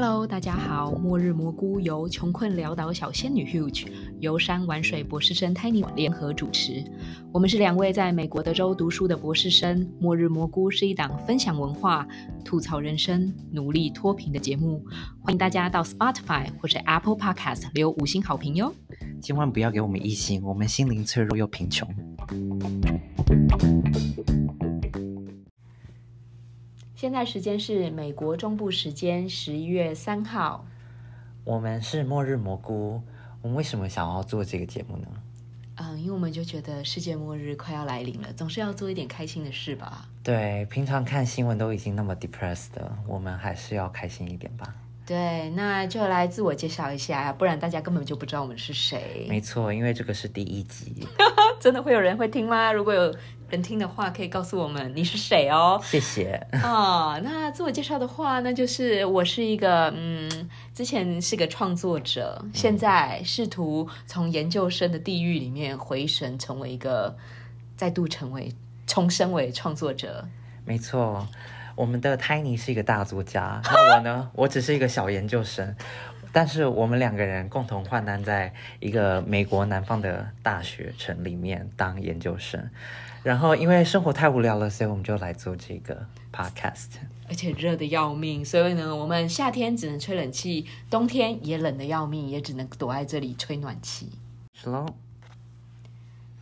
Hello，大家好！末日蘑菇由穷困潦倒小仙女 Huge、游山玩水博士生 Tiny 联合主持。我们是两位在美国德州读书的博士生。末日蘑菇是一档分享文化、吐槽人生、努力脱贫的节目。欢迎大家到 Spotify 或者 Apple Podcast 留五星好评哟！千万不要给我们一星，我们心灵脆弱又贫穷。现在时间是美国中部时间十一月三号。我们是末日蘑菇，我们为什么想要做这个节目呢？嗯，因为我们就觉得世界末日快要来临了，总是要做一点开心的事吧。对，平常看新闻都已经那么 depressed 了，我们还是要开心一点吧。对，那就来自我介绍一下，不然大家根本就不知道我们是谁。没错，因为这个是第一集。真的会有人会听吗？如果有人听的话，可以告诉我们你是谁哦。谢谢。啊，那自我介绍的话，那就是我是一个嗯，之前是个创作者，现在试图从研究生的地狱里面回神，成为一个再度成为重生为创作者。没错，我们的 Tiny 是一个大作家，那我呢，我只是一个小研究生。但是我们两个人共同患难在一个美国南方的大学城里面当研究生，然后因为生活太无聊了，所以我们就来做这个 podcast。而且热的要命，所以呢，我们夏天只能吹冷气，冬天也冷的要命，也只能躲在这里吹暖气。是喽。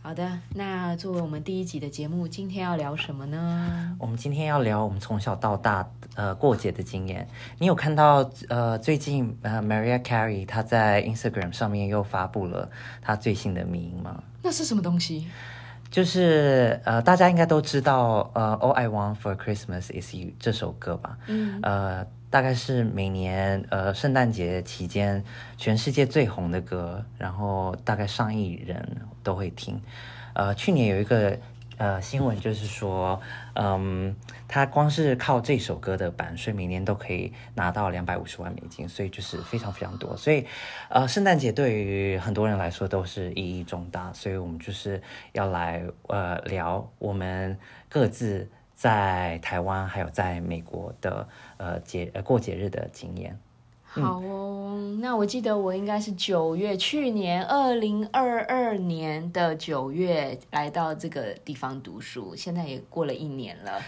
好的，那作为我们第一集的节目，今天要聊什么呢？我们今天要聊我们从小到大呃过节的经验。你有看到呃最近呃 Maria Carey 她在 Instagram 上面又发布了她最新的名吗？那是什么东西？就是呃大家应该都知道呃 All I Want for Christmas is You 这首歌吧？嗯，呃。大概是每年呃圣诞节期间全世界最红的歌，然后大概上亿人都会听。呃，去年有一个呃新闻就是说，嗯，他光是靠这首歌的版税，每年都可以拿到两百五十万美金，所以就是非常非常多。所以，呃，圣诞节对于很多人来说都是意义重大，所以我们就是要来呃聊我们各自。在台湾还有在美国的呃节呃过节日的经验，好哦。那我记得我应该是九月，去年二零二二年的九月来到这个地方读书，现在也过了一年了。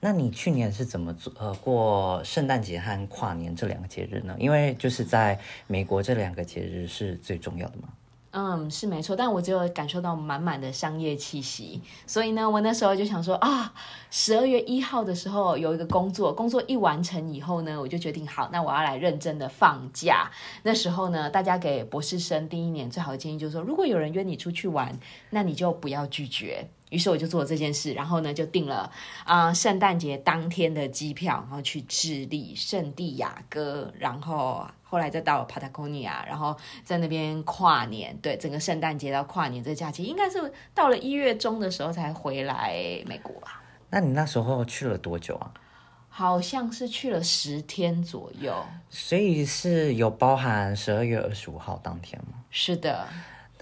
那你去年是怎么做呃过圣诞节和跨年这两个节日呢？因为就是在美国这两个节日是最重要的嘛。嗯，是没错，但我只有感受到满满的商业气息，所以呢，我那时候就想说啊，十二月一号的时候有一个工作，工作一完成以后呢，我就决定好，那我要来认真的放假。那时候呢，大家给博士生第一年最好的建议就是说，如果有人约你出去玩，那你就不要拒绝。于是我就做了这件事，然后呢，就订了啊圣诞节当天的机票，然后去智利圣地亚哥，然后后来再到帕塔哥尼亚，然后在那边跨年。对，整个圣诞节到跨年这假期，应该是到了一月中的时候才回来美国吧？那你那时候去了多久啊？好像是去了十天左右。所以是有包含十二月二十五号当天吗？是的。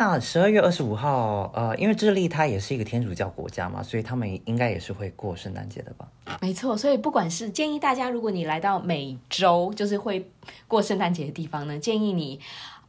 那十二月二十五号，呃，因为智利它也是一个天主教国家嘛，所以他们应该也是会过圣诞节的吧？没错，所以不管是建议大家，如果你来到美洲，就是会过圣诞节的地方呢，建议你，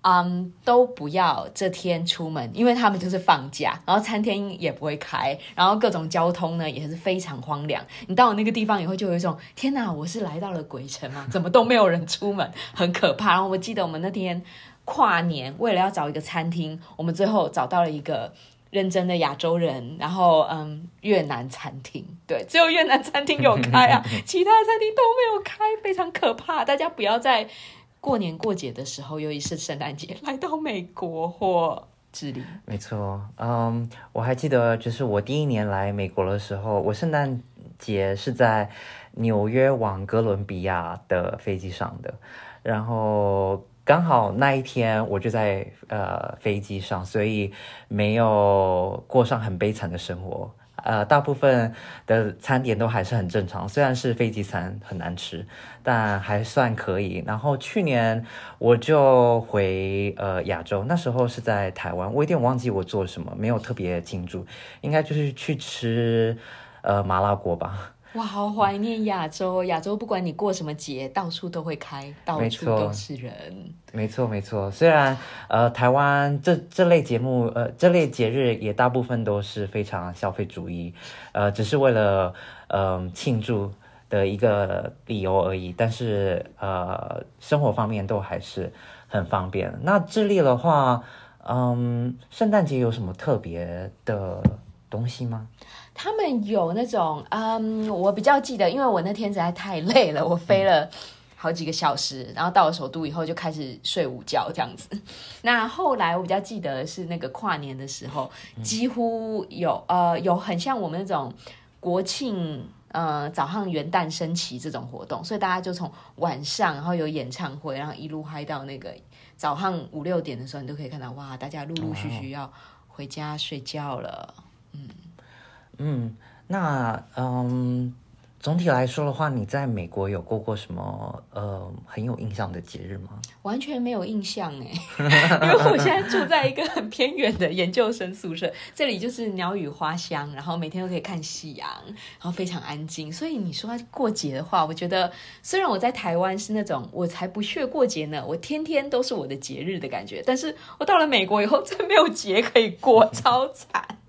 嗯，都不要这天出门，因为他们就是放假，然后餐厅也不会开，然后各种交通呢也是非常荒凉。你到了那个地方以后，就有一种天哪，我是来到了鬼城吗？怎么都没有人出门，很可怕。然后我记得我们那天。跨年为了要找一个餐厅，我们最后找到了一个认真的亚洲人，然后嗯，越南餐厅，对，只有越南餐厅有开啊，其他的餐厅都没有开，非常可怕。大家不要在过年过节的时候，尤其是圣诞节来到美国或智利。没错，嗯，我还记得，就是我第一年来美国的时候，我圣诞节是在纽约往哥伦比亚的飞机上的，然后。刚好那一天我就在呃飞机上，所以没有过上很悲惨的生活。呃，大部分的餐点都还是很正常，虽然是飞机餐很难吃，但还算可以。然后去年我就回呃亚洲，那时候是在台湾，我有点忘记我做什么，没有特别庆祝，应该就是去吃呃麻辣锅吧。哇，好怀念亚洲！亚洲不管你过什么节，到处都会开，到处都是人。没错，没错。虽然呃，台湾这这类节目，呃，这类节日也大部分都是非常消费主义，呃，只是为了嗯庆祝的一个理由而已。但是呃，生活方面都还是很方便。那智利的话，嗯，圣诞节有什么特别的东西吗？他们有那种，嗯，我比较记得，因为我那天实在太累了，我飞了好几个小时，然后到了首都以后就开始睡午觉这样子。那后来我比较记得是那个跨年的时候，几乎有呃有很像我们那种国庆呃早上元旦升旗这种活动，所以大家就从晚上然后有演唱会，然后一路嗨到那个早上五六点的时候，你都可以看到哇，大家陆陆续续要回家睡觉了，嗯。嗯，那嗯，总体来说的话，你在美国有过过什么呃很有印象的节日吗？完全没有印象哎，因为我现在住在一个很偏远的研究生宿舍，这里就是鸟语花香，然后每天都可以看夕阳，然后非常安静。所以你说过节的话，我觉得虽然我在台湾是那种我才不屑过节呢，我天天都是我的节日的感觉，但是我到了美国以后，真没有节可以过，超惨。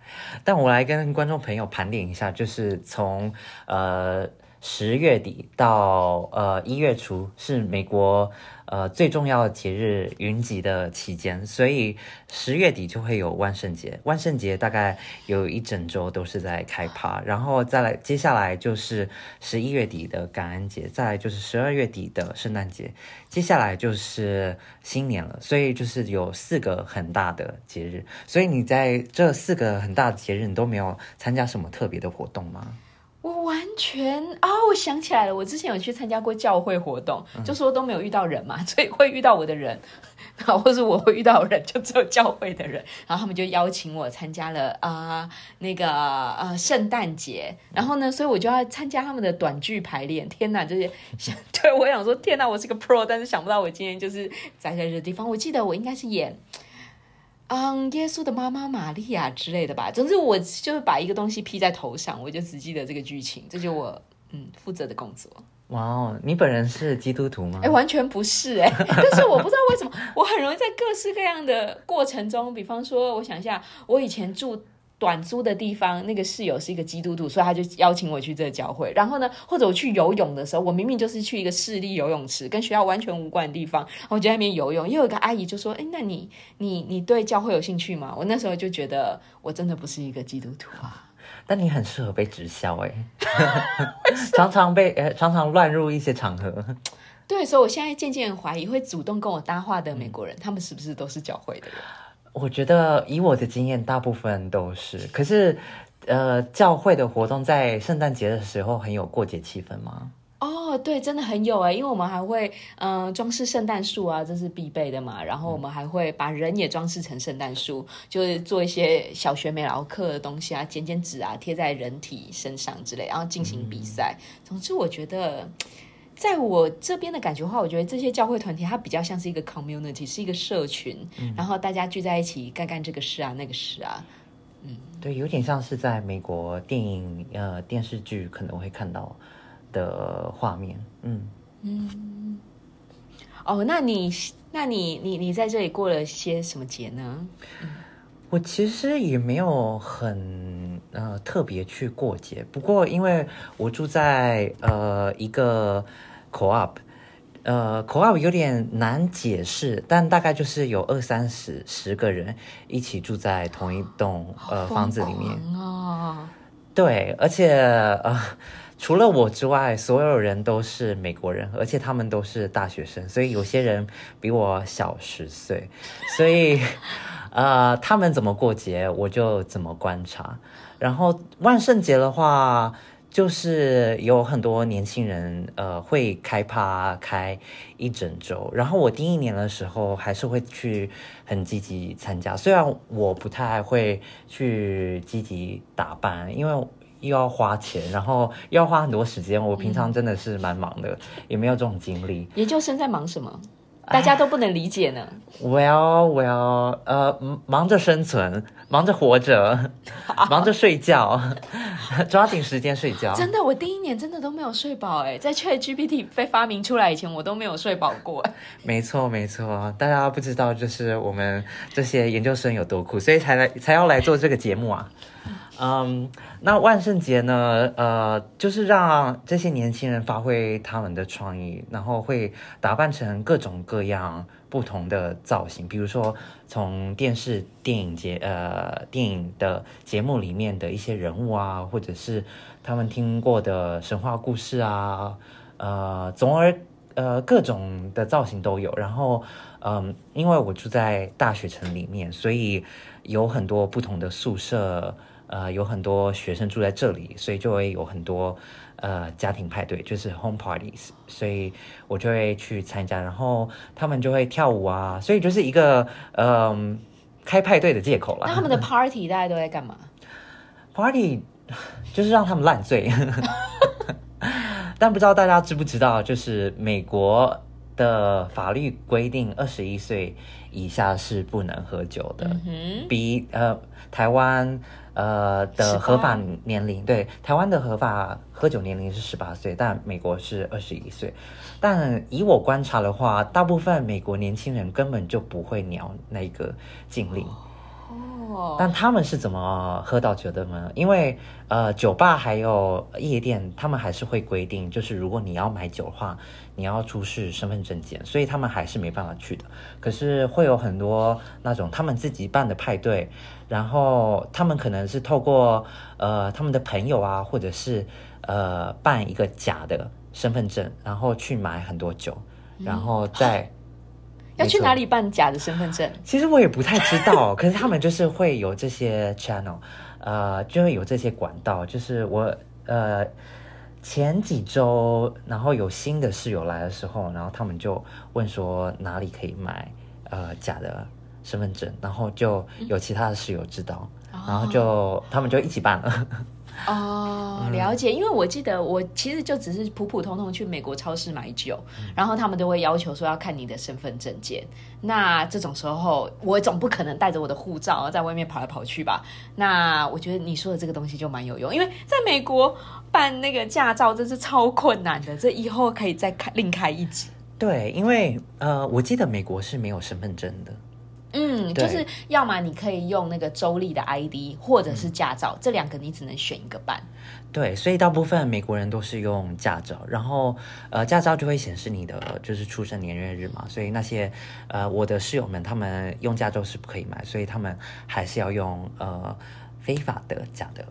但我来跟观众朋友盘点一下，就是从呃十月底到呃一月初是美国。呃，最重要的节日云集的期间，所以十月底就会有万圣节。万圣节大概有一整周都是在开趴，然后再来，接下来就是十一月底的感恩节，再来就是十二月底的圣诞节，接下来就是新年了。所以就是有四个很大的节日。所以你在这四个很大的节日，你都没有参加什么特别的活动吗？我完全啊，我想起来了，我之前有去参加过教会活动，就说都没有遇到人嘛，所以会遇到我的人，啊，或是我会遇到人，就只有教会的人，然后他们就邀请我参加了啊那个呃圣诞节，然后呢，所以我就要参加他们的短剧排练。天哪，就是想 对我想说，天哪，我是个 pro，但是想不到我今天就是在这个地方。我记得我应该是演。嗯，耶稣的妈妈玛利亚之类的吧。总之，我就是把一个东西披在头上，我就只记得这个剧情，这就我嗯负责的工作。哇哦，你本人是基督徒吗？哎，完全不是哎，但是我不知道为什么，我很容易在各式各样的过程中，比方说，我想一下，我以前住。短租的地方，那个室友是一个基督徒，所以他就邀请我去这个教会。然后呢，或者我去游泳的时候，我明明就是去一个市立游泳池，跟学校完全无关的地方，我就在那边游泳。又有一个阿姨就说：“哎，那你你你对教会有兴趣吗？”我那时候就觉得我真的不是一个基督徒啊。但你很适合被直销哎，常常被呃常常乱入一些场合。对，所以我现在渐渐怀疑，会主动跟我搭话的美国人，他们是不是都是教会的人？我觉得以我的经验，大部分都是。可是，呃，教会的活动在圣诞节的时候很有过节气氛吗？哦，对，真的很有哎，因为我们还会嗯装饰圣诞树啊，这是必备的嘛。然后我们还会把人也装饰成圣诞树，就是做一些小学美劳课的东西啊，剪剪纸啊，贴在人体身上之类，然后进行比赛。总之，我觉得。在我这边的感觉的话，我觉得这些教会团体它比较像是一个 community，是一个社群，然后大家聚在一起干干这个事啊，那个事啊，嗯，对，有点像是在美国电影呃电视剧可能会看到的画面，嗯嗯。哦，那你那你你你在这里过了些什么节呢？我其实也没有很呃特别去过节，不过因为我住在呃一个。Co-op，呃，Co-op 有点难解释，但大概就是有二三十十个人一起住在同一栋呃房子里面啊。对，而且呃，除了我之外，所有人都是美国人，而且他们都是大学生，所以有些人比我小十岁，所以呃，他们怎么过节，我就怎么观察。然后万圣节的话。就是有很多年轻人，呃，会开趴开一整周。然后我第一年的时候，还是会去很积极参加。虽然我不太会去积极打扮，因为又要花钱，然后又要花很多时间。我平常真的是蛮忙的，也没有这种精力。研究生在忙什么？大家都不能理解呢。Well，well，呃，忙着生存，忙着活着，忙着睡觉，抓紧时间睡觉。真的，我第一年真的都没有睡饱哎，在 Chat GPT 被发明出来以前，我都没有睡饱过。没错，没错，大家不知道，就是我们这些研究生有多苦，所以才来才要来做这个节目啊。嗯，那万圣节呢？呃，就是让这些年轻人发挥他们的创意，然后会打扮成各种各样不同的造型，比如说从电视、电影节、呃电影的节目里面的一些人物啊，或者是他们听过的神话故事啊，呃，总而呃各种的造型都有。然后，嗯，因为我住在大学城里面，所以有很多不同的宿舍。呃，有很多学生住在这里，所以就会有很多呃家庭派对，就是 home parties，所以我就会去参加，然后他们就会跳舞啊，所以就是一个嗯开派对的借口了。那他们的 party 大家都在干嘛？Party 就是让他们烂醉，但不知道大家知不知道，就是美国的法律规定，二十一岁以下是不能喝酒的，比呃台湾。呃的合法年龄，对台湾的合法喝酒年龄是十八岁，但美国是二十一岁。但以我观察的话，大部分美国年轻人根本就不会鸟那个禁令。哦，但他们是怎么喝到酒的呢？因为呃，酒吧还有夜店，他们还是会规定，就是如果你要买酒的话，你要出示身份证件，所以他们还是没办法去的。可是会有很多那种他们自己办的派对。然后他们可能是透过呃他们的朋友啊，或者是呃办一个假的身份证，然后去买很多酒，然后再要去哪里办假的身份证？其实我也不太知道，可是他们就是会有这些 channel，呃，就会有这些管道。就是我呃前几周，然后有新的室友来的时候，然后他们就问说哪里可以买呃假的。身份证，然后就有其他的室友知道，然后就他们就一起办了。哦，了解。因为我记得我其实就只是普普通通去美国超市买酒，然后他们都会要求说要看你的身份证件。那这种时候，我总不可能带着我的护照在外面跑来跑去吧？那我觉得你说的这个东西就蛮有用，因为在美国办那个驾照真是超困难的。这以后可以再开另开一集。对，因为呃，我记得美国是没有身份证的。嗯，就是要么你可以用那个州立的 ID，或者是驾照，这两个你只能选一个办。对，所以大部分美国人都是用驾照，然后呃，驾照就会显示你的就是出生年月日嘛。所以那些呃我的室友们，他们用驾照是不可以买，所以他们还是要用呃非法的假的。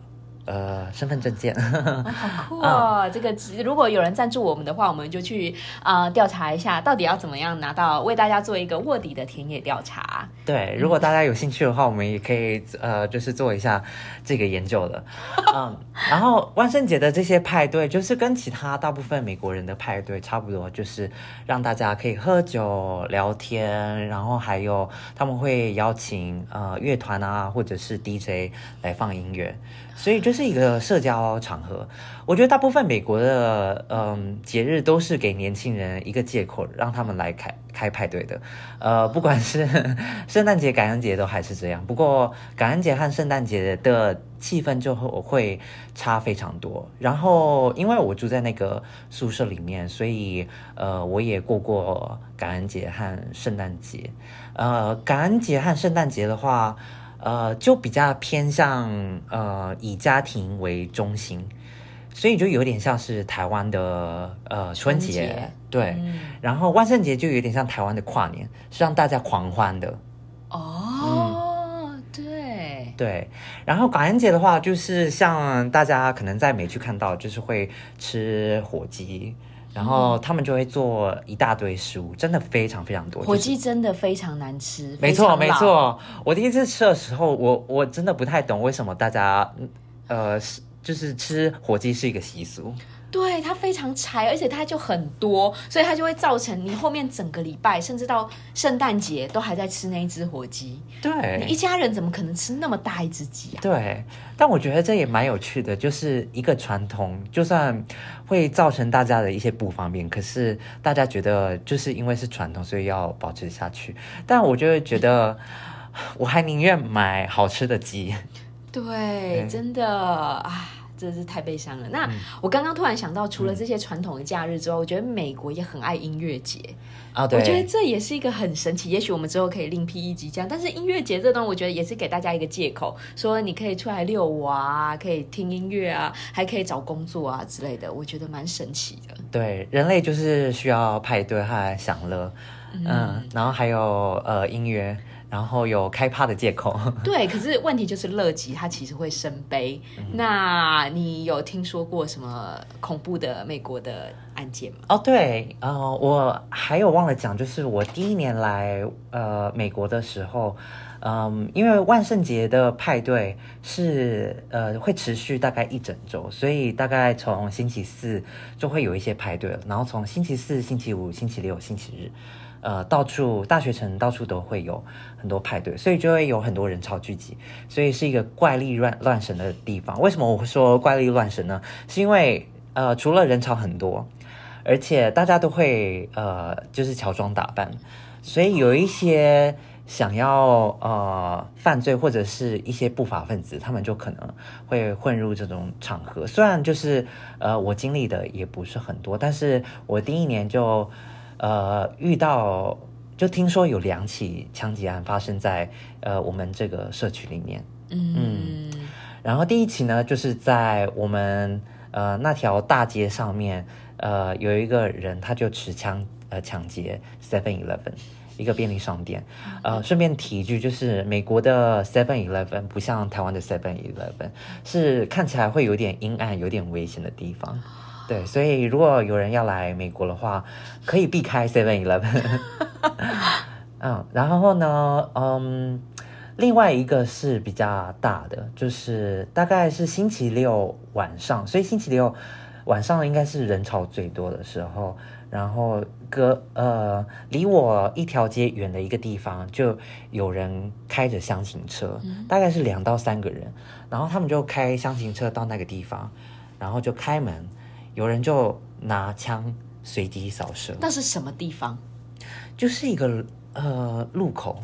呃，身份证件，好酷哦！这个如果有人赞助我们的话，我们就去啊调查一下，到底要怎么样拿到为大家做一个卧底的田野调查。对，如果大家有兴趣的话，我们也可以呃，就是做一下这个研究的。嗯，然后万圣节的这些派对，就是跟其他大部分美国人的派对差不多，就是让大家可以喝酒聊天，然后还有他们会邀请呃乐团啊，或者是 DJ 来放音乐。所以就是一个社交场合，我觉得大部分美国的嗯节日都是给年轻人一个借口，让他们来开开派对的。呃，不管是圣诞节、感恩节都还是这样。不过感恩节和圣诞节的气氛就会差非常多。然后因为我住在那个宿舍里面，所以呃我也过过感恩节和圣诞节。呃，感恩节和圣诞节的话。呃，就比较偏向呃以家庭为中心，所以就有点像是台湾的呃春节，对。然后万圣节就有点像台湾的跨年，是让大家狂欢的。哦，对对。然后感恩节的话，就是像大家可能在美剧看到，就是会吃火鸡。然后他们就会做一大堆食物，真的非常非常多。火鸡真的非常难吃，没错没错。我第一次吃的时候，我我真的不太懂为什么大家，呃，是就是吃火鸡是一个习俗。对它非常柴，而且它就很多，所以它就会造成你后面整个礼拜，甚至到圣诞节都还在吃那一只火鸡。对，你一家人怎么可能吃那么大一只鸡啊？对，但我觉得这也蛮有趣的，就是一个传统，就算会造成大家的一些不方便，可是大家觉得就是因为是传统，所以要保持下去。但我就会觉得，我还宁愿买好吃的鸡。对，真的啊。真的是太悲伤了。那我刚刚突然想到，除了这些传统的假日之外，我觉得美国也很爱音乐节啊。对，我觉得这也是一个很神奇。也许我们之后可以另辟一集讲。但是音乐节这东西，我觉得也是给大家一个借口，说你可以出来遛娃，可以听音乐啊，还可以找工作啊之类的。我觉得蛮神奇的。对，人类就是需要派对和享乐，嗯，然后还有呃音乐。然后有开趴的借口，对，可是问题就是乐极它其实会生悲。那你有听说过什么恐怖的美国的案件吗？哦，对，呃，我还有忘了讲，就是我第一年来呃美国的时候，嗯，因为万圣节的派对是呃会持续大概一整周，所以大概从星期四就会有一些派对了，然后从星期四、星期五、星期六、星期日。呃，到处大学城到处都会有很多派对，所以就会有很多人潮聚集，所以是一个怪力乱乱神的地方。为什么我会说怪力乱神呢？是因为呃，除了人潮很多，而且大家都会呃，就是乔装打扮，所以有一些想要呃犯罪或者是一些不法分子，他们就可能会混入这种场合。虽然就是呃，我经历的也不是很多，但是我第一年就。呃，遇到就听说有两起枪击案发生在呃我们这个社区里面，嗯，然后第一起呢，就是在我们呃那条大街上面，呃有一个人他就持枪呃抢劫 Seven Eleven 一个便利商店，呃顺便提一句，就是美国的 Seven Eleven 不像台湾的 Seven Eleven，是看起来会有点阴暗、有点危险的地方。对，所以如果有人要来美国的话，可以避开 Seven Eleven。嗯，然后呢，嗯，另外一个是比较大的，就是大概是星期六晚上，所以星期六晚上应该是人潮最多的时候。然后隔呃离我一条街远的一个地方，就有人开着箱型车，大概是两到三个人，然后他们就开箱型车到那个地方，然后就开门。有人就拿枪随机扫射，那是什么地方？就是一个呃路口，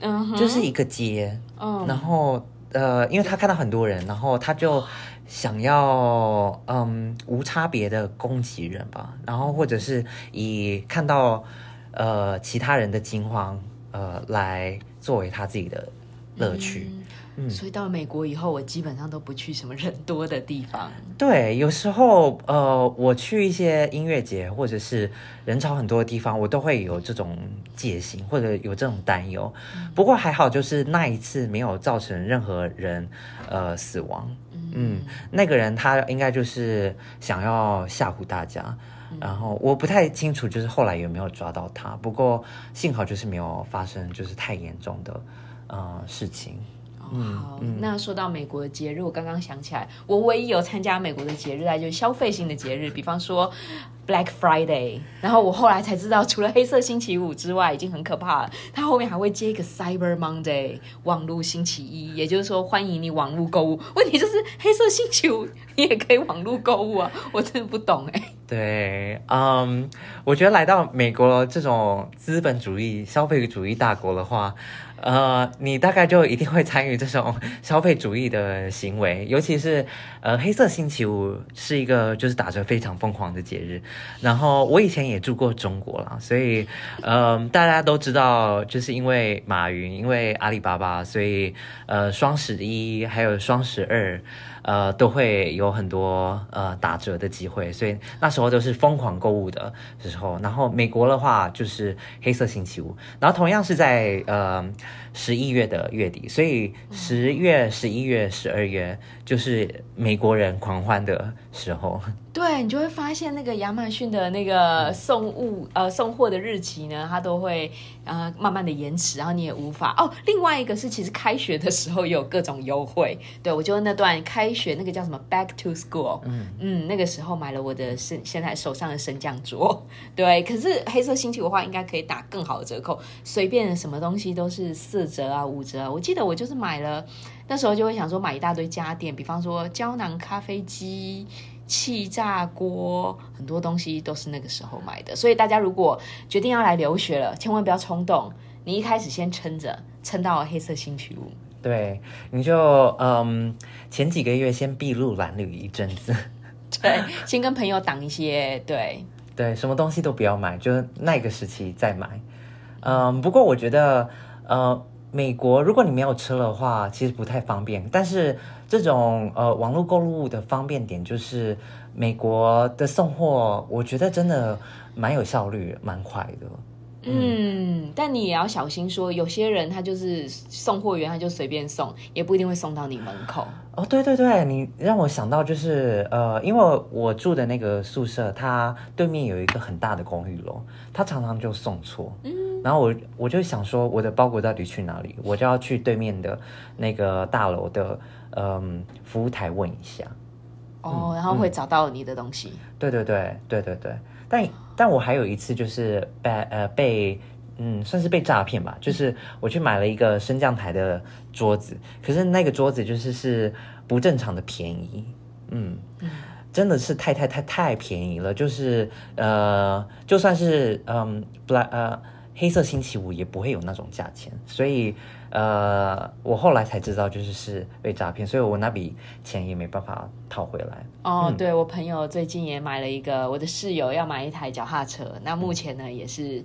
嗯，就是一个街，嗯，然后呃，因为他看到很多人，然后他就想要嗯无差别的攻击人吧，然后或者是以看到呃其他人的惊慌呃来作为他自己的乐趣。所以到美国以后，我基本上都不去什么人多的地方。对，有时候呃，我去一些音乐节或者是人潮很多的地方，我都会有这种戒心或者有这种担忧。不过还好，就是那一次没有造成任何人呃死亡。嗯，那个人他应该就是想要吓唬大家，然后我不太清楚，就是后来有没有抓到他。不过幸好就是没有发生就是太严重的呃事情。好，那说到美国的节日，我刚刚想起来，我唯一有参加美国的节日啊，就是消费性的节日，比方说 Black Friday。然后我后来才知道，除了黑色星期五之外，已经很可怕了。它后面还会接一个 Cyber Monday，网络星期一，也就是说欢迎你网络购物。问题就是黑色星期五你也可以网络购物啊，我真的不懂哎。对，嗯，我觉得来到美国这种资本主义、消费主义大国的话。呃，你大概就一定会参与这种消费主义的行为，尤其是呃，黑色星期五是一个就是打折非常疯狂的节日。然后我以前也住过中国了，所以呃，大家都知道，就是因为马云，因为阿里巴巴，所以呃，双十一还有双十二。呃，都会有很多呃打折的机会，所以那时候都是疯狂购物的时候。然后美国的话就是黑色星期五，然后同样是在呃十一月的月底，所以十月、十一月、十二月就是美国人狂欢的时候。对你就会发现，那个亚马逊的那个送物呃送货的日期呢，它都会呃慢慢的延迟，然后你也无法哦。另外一个是，其实开学的时候有各种优惠。对我就那段开学那个叫什么 Back to School，嗯嗯，那个时候买了我的现现在手上的升降桌。对，可是黑色星期五的话，应该可以打更好的折扣，随便什么东西都是四折啊五折。我记得我就是买了，那时候就会想说买一大堆家电，比方说胶囊咖啡机。气炸锅很多东西都是那个时候买的，所以大家如果决定要来留学了，千万不要冲动。你一开始先撑着，撑到黑色星期五。对，你就嗯，前几个月先筚路蓝缕一阵子，对，先跟朋友挡一些，对，对，什么东西都不要买，就是那个时期再买。嗯，不过我觉得，呃，美国如果你没有车的话，其实不太方便。但是这种呃网络购物的方便点，就是美国的送货，我觉得真的蛮有效率，蛮快的。嗯，但你也要小心，说有些人他就是送货员，他就随便送，也不一定会送到你门口。哦，对对对，你让我想到就是呃，因为我住的那个宿舍，它对面有一个很大的公寓楼，它常常就送错。嗯，然后我我就想说，我的包裹到底去哪里？我就要去对面的那个大楼的嗯服务台问一下。哦，然后会找到你的东西。对对对对对对，但。但我还有一次就是被呃被嗯算是被诈骗吧，就是我去买了一个升降台的桌子，可是那个桌子就是是不正常的便宜，嗯，真的是太太太太便宜了，就是呃就算是嗯 black 呃黑色星期五也不会有那种价钱，所以。呃，我后来才知道，就是是被诈骗，所以我那笔钱也没办法讨回来。哦，对我朋友最近也买了一个，我的室友要买一台脚踏车，那目前呢也是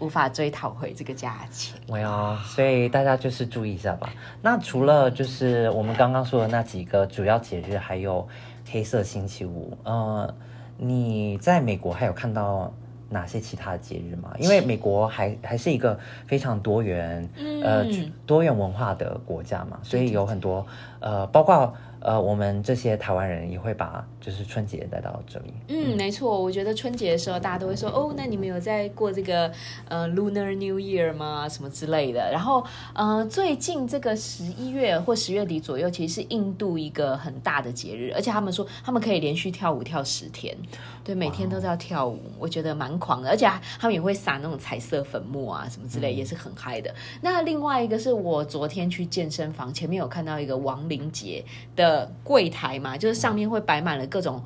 无法追讨回这个价钱。没有，所以大家就是注意一下吧。那除了就是我们刚刚说的那几个主要节日，还有黑色星期五，呃，你在美国还有看到？哪些其他的节日吗？因为美国还还是一个非常多元，呃，多元文化的国家嘛，所以有很多呃，包括。呃，我们这些台湾人也会把就是春节带到这里。嗯，没错，我觉得春节的时候大家都会说，哦，那你们有在过这个呃 Lunar New Year 吗？什么之类的。然后，呃，最近这个十一月或十月底左右，其实是印度一个很大的节日，而且他们说他们可以连续跳舞跳十天，对，每天都在跳舞，我觉得蛮狂的。而且他们也会撒那种彩色粉末啊，什么之类，也是很嗨的。那另外一个是我昨天去健身房前面有看到一个亡灵节的。柜台嘛，就是上面会摆满了各种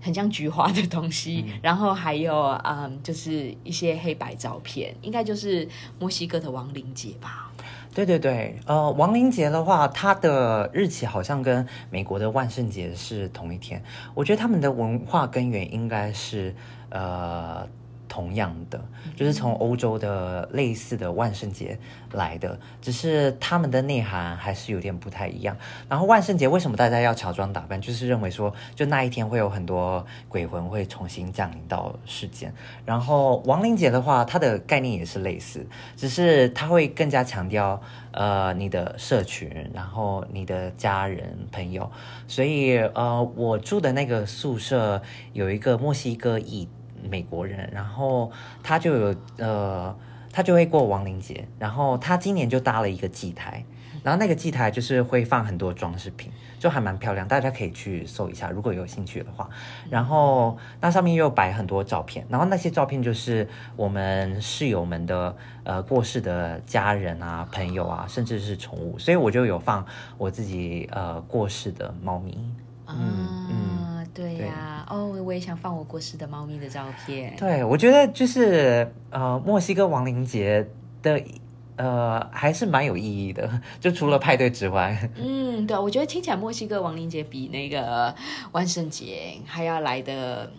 很像菊花的东西，然后还有嗯，就是一些黑白照片，应该就是墨西哥的亡灵节吧？对对对，呃，亡灵节的话，它的日期好像跟美国的万圣节是同一天，我觉得他们的文化根源应该是呃。同样的，就是从欧洲的类似的万圣节来的，只是他们的内涵还是有点不太一样。然后万圣节为什么大家要乔装打扮？就是认为说，就那一天会有很多鬼魂会重新降临到世间。然后亡灵节的话，它的概念也是类似，只是它会更加强调呃你的社群，然后你的家人朋友。所以呃，我住的那个宿舍有一个墨西哥裔。美国人，然后他就有呃，他就会过亡灵节，然后他今年就搭了一个祭台，然后那个祭台就是会放很多装饰品，就还蛮漂亮，大家可以去搜一下，如果有兴趣的话。然后那上面又摆很多照片，然后那些照片就是我们室友们的呃过世的家人啊、朋友啊，甚至是宠物，所以我就有放我自己呃过世的猫咪，嗯嗯。对呀，哦，我也想放我过世的猫咪的照片。对，我觉得就是呃，墨西哥亡灵节的呃，还是蛮有意义的，就除了派对之外。嗯，对，我觉得听起来墨西哥亡灵节比那个万圣节还要来的，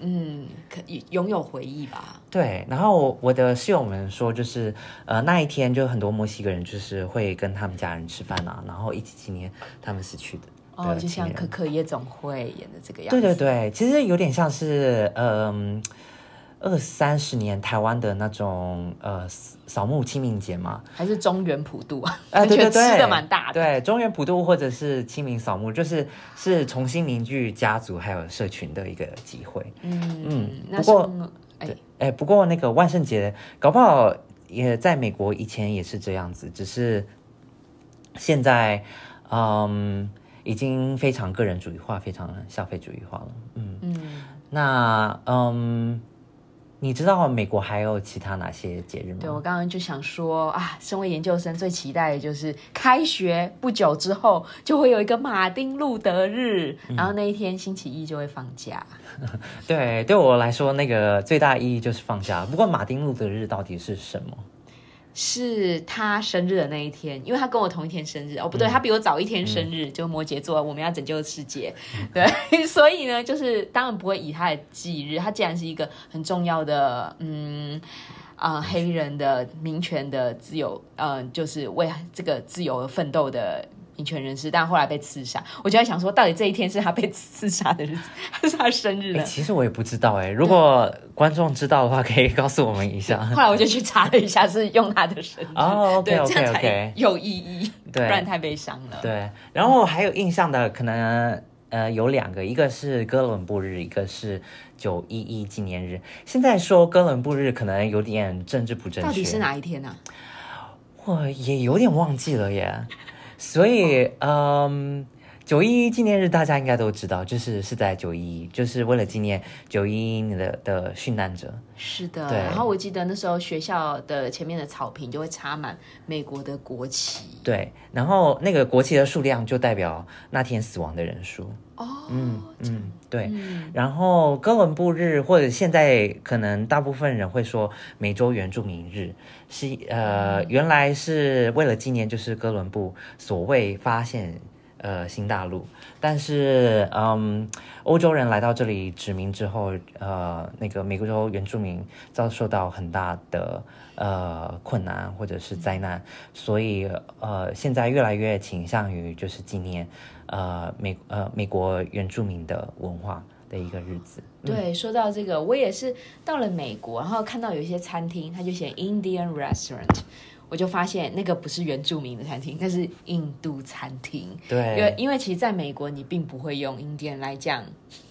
嗯，可拥有回忆吧。对，然后我的室友们说，就是呃，那一天就很多墨西哥人就是会跟他们家人吃饭啊，然后一起纪念他们死去的。哦，就像可可夜总会演的这个样子。对对对，其实有点像是嗯，二三十年台湾的那种呃扫墓清明节嘛，还是中原普渡啊？啊，对对对，吃的蛮大的。对，中原普渡或者是清明扫墓，就是是重新凝聚家族还有社群的一个机会。嗯嗯，不过哎哎，不过那个万圣节搞不好也在美国以前也是这样子，只是现在嗯。已经非常个人主义化，非常消费主义化了。嗯嗯，那嗯，你知道美国还有其他哪些节日吗？对我刚刚就想说啊，身为研究生最期待的就是开学不久之后就会有一个马丁路德日，然后那一天星期一就会放假。对，对我来说那个最大意义就是放假。不过马丁路德日到底是什么？是他生日的那一天，因为他跟我同一天生日。哦，不对，他比我早一天生日，就摩羯座，我们要拯救世界，对，所以呢，就是当然不会以他的忌日，他既然是一个很重要的，嗯啊，黑人的民权的自由，嗯，就是为这个自由而奋斗的。民权人士，但后来被刺杀。我就在想说，到底这一天是他被刺杀的日子，还是他生日呢？其实我也不知道哎。如果观众知道的话，可以告诉我们一下。后来我就去查了一下，是用他的生日哦，对，这样才有意义，不然太悲伤了。对，然后还有印象的可能呃有两个，一个是哥伦布日，一个是九一一纪念日。现在说哥伦布日可能有点政治不正确，到底是哪一天呢？我也有点忘记了耶。所以，嗯，九一一纪念日大家应该都知道，就是是在九一一，就是为了纪念九一一的的殉难者。是的，然后我记得那时候学校的前面的草坪就会插满美国的国旗。对，然后那个国旗的数量就代表那天死亡的人数。哦，嗯嗯，对。然后哥伦布日或者现在可能大部分人会说美洲原住民日，是呃原来是为了纪念就是哥伦布所谓发现呃新大陆，但是嗯欧洲人来到这里殖民之后，呃那个美洲原住民遭受到很大的呃困难或者是灾难，所以呃现在越来越倾向于就是纪念。呃，美呃美国原住民的文化的一个日子。对，说到这个，我也是到了美国，然后看到有一些餐厅，他就写 Indian restaurant。我就发现那个不是原住民的餐厅，那是印度餐厅。对，因为因为其实在美国，你并不会用印第安来讲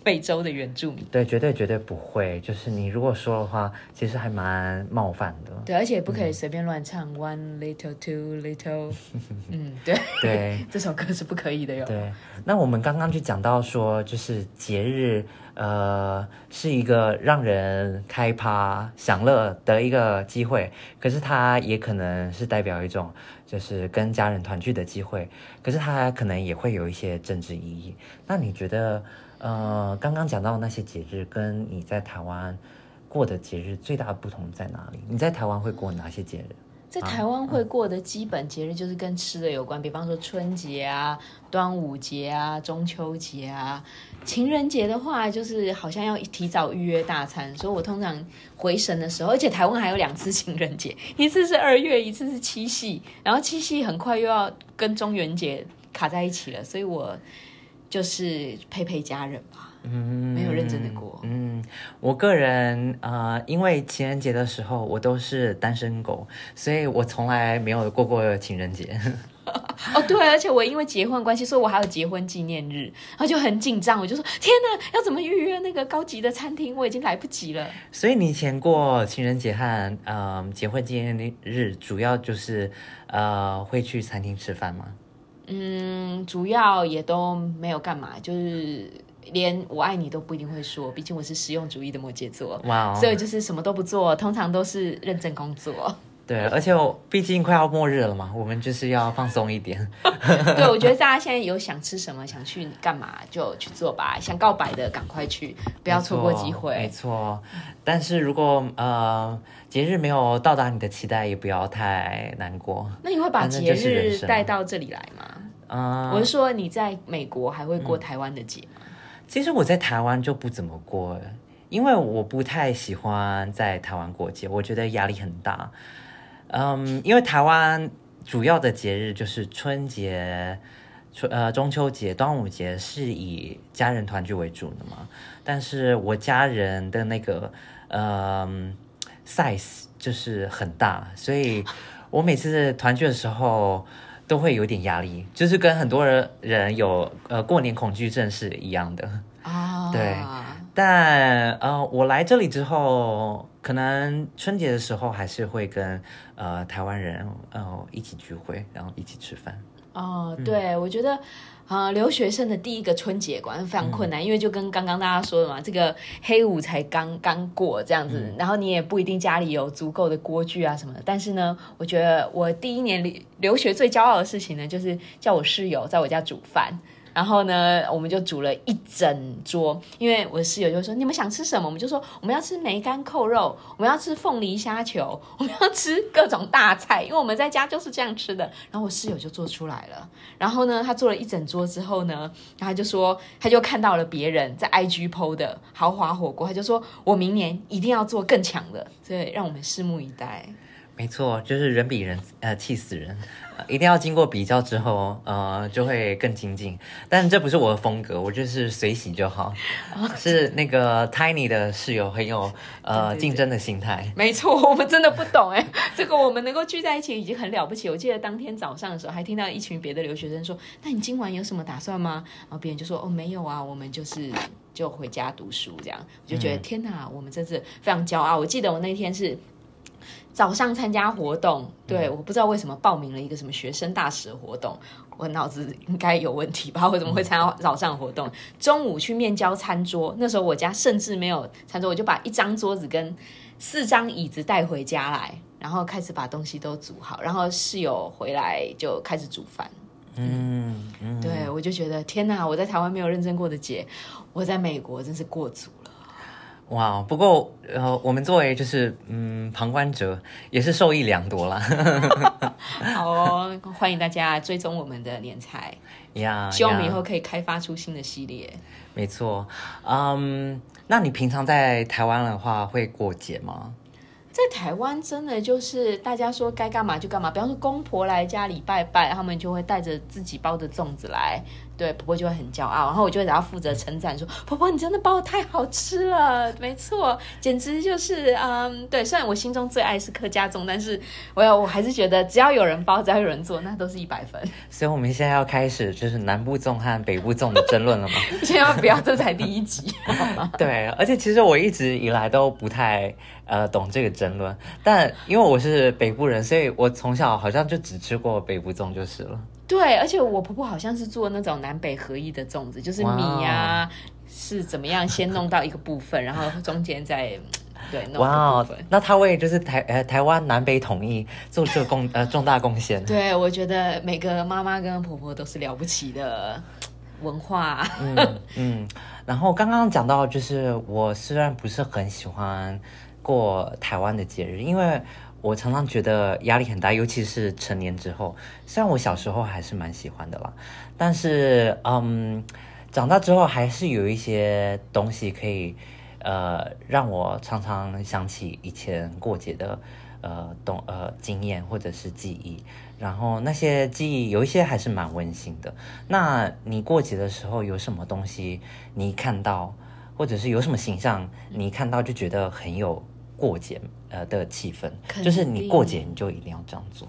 非洲的原住民。对，绝对绝对不会。就是你如果说的话，其实还蛮冒犯的。对，而且不可以随便乱唱 One little two little。嗯，对对，这首歌是不可以的哟。对，那我们刚刚就讲到说，就是节日。呃，是一个让人开趴享乐的一个机会，可是它也可能是代表一种就是跟家人团聚的机会，可是它可能也会有一些政治意义。那你觉得，呃，刚刚讲到那些节日，跟你在台湾过的节日最大的不同在哪里？你在台湾会过哪些节日？在台湾会过的基本节日就是跟吃的有关，比方说春节啊、端午节啊、中秋节啊。情人节的话，就是好像要提早预约大餐，所以我通常回神的时候，而且台湾还有两次情人节，一次是二月，一次是七夕，然后七夕很快又要跟中元节卡在一起了，所以我就是陪陪家人吧。嗯，没有认真的过。嗯，我个人呃，因为情人节的时候我都是单身狗，所以我从来没有过过情人节。哦，对，而且我因为结婚关系，所以我还有结婚纪念日，然后就很紧张，我就说天哪，要怎么预约那个高级的餐厅？我已经来不及了。所以你以前过情人节和嗯结婚纪念日，主要就是呃会去餐厅吃饭吗？嗯，主要也都没有干嘛，就是。连我爱你都不一定会说，毕竟我是实用主义的摩羯座，哇，所以就是什么都不做，通常都是认真工作。对，而且我毕竟快要末日了嘛，我们就是要放松一点。对，我觉得大家现在有想吃什么、想去干嘛就去做吧，想告白的赶快去，不要错过机会。没错，但是如果呃节日没有到达你的期待，也不要太难过。那你会把节日带到这里来吗？啊，我是说你在美国还会过台湾的节吗？其实我在台湾就不怎么过，因为我不太喜欢在台湾过节，我觉得压力很大。嗯，因为台湾主要的节日就是春节、春呃中秋节、端午节是以家人团聚为主的嘛。但是我家人的那个嗯 size 就是很大，所以我每次团聚的时候。都会有点压力，就是跟很多人人有呃过年恐惧症是一样的啊。对，但呃我来这里之后，可能春节的时候还是会跟呃台湾人呃一起聚会，然后一起吃饭。哦，对，我觉得。啊，留学生的第一个春节关非常困难，因为就跟刚刚大家说的嘛，这个黑五才刚刚过这样子，然后你也不一定家里有足够的锅具啊什么的。但是呢，我觉得我第一年留留学最骄傲的事情呢，就是叫我室友在我家煮饭。然后呢，我们就煮了一整桌，因为我的室友就说你们想吃什么，我们就说我们要吃梅干扣肉，我们要吃凤梨虾球，我们要吃各种大菜，因为我们在家就是这样吃的。然后我室友就做出来了，然后呢，他做了一整桌之后呢，然后他就说他就看到了别人在 IG 剖的豪华火锅，他就说我明年一定要做更强的，所以让我们拭目以待。没错，就是人比人，呃，气死人，呃一定要经过比较之后，呃，就会更精进。但这不是我的风格，我就是随喜就好。是那个 Tiny 的室友很有呃竞争的心态。没错，我们真的不懂哎，这个我们能够聚在一起已经很了不起。我记得当天早上的时候，还听到一群别的留学生说：“那你今晚有什么打算吗？”然后别人就说：“哦，没有啊，我们就是就回家读书这样。”我就觉得、天哪，我们真是非常骄傲。我记得我那天是。早上参加活动，对，我不知道为什么报名了一个什么学生大使的活动，我脑子应该有问题吧？我怎么会参加早上活动？中午去面交餐桌，那时候我家甚至没有餐桌，我就把一张桌子跟四张椅子带回家来，然后开始把东西都煮好，然后室友回来就开始煮饭。嗯嗯，对我就觉得天哪，我在台湾没有认真过的节，我在美国真是过足了。哇，不过呃，我们作为就是嗯旁观者，也是受益良多啦。好哦，欢迎大家追踪我们的年菜，呀，希望我们以呀后可以开发出新的系列。没错，嗯，那你平常在台湾的话会过节吗？在台湾真的就是大家说该干嘛就干嘛，比方说公婆来家里拜拜，他们就会带着自己包的粽子来，对婆婆就会很骄傲，然后我就会然后负责称赞说婆婆你真的包的太好吃了，没错，简直就是嗯对，虽然我心中最爱是客家粽，但是我要我还是觉得只要有人包，只要有人做，那都是一百分，所以我们现在要开始就是南部粽和北部粽的争论了吗？千万不要，这才第一集？对，而且其实我一直以来都不太呃懂这个争论，但因为我是北部人，所以我从小好像就只吃过北部粽就是了。对，而且我婆婆好像是做那种南北合一的粽子，就是米呀、是怎么样先弄到一个部分，然后中间再嗯对弄一个部分。，那她为就是台呃台湾南北统一做出了贡呃重大贡献。对，我觉得每个妈妈跟婆婆都是了不起的文化。嗯嗯，然后刚刚讲到，就是我虽然不是很喜欢过台湾的节日，因为我常常觉得压力很大，尤其是成年之后。虽然我小时候还是蛮喜欢的啦，但是嗯，长大之后还是有一些东西可以呃让我常常想起以前过节的呃动呃经验或者是记忆。然后那些记忆有一些还是蛮温馨的。那你过节的时候有什么东西你看到，或者是有什么形象你看到就觉得很有过节呃的气氛？就是你过节你就一定要这样做。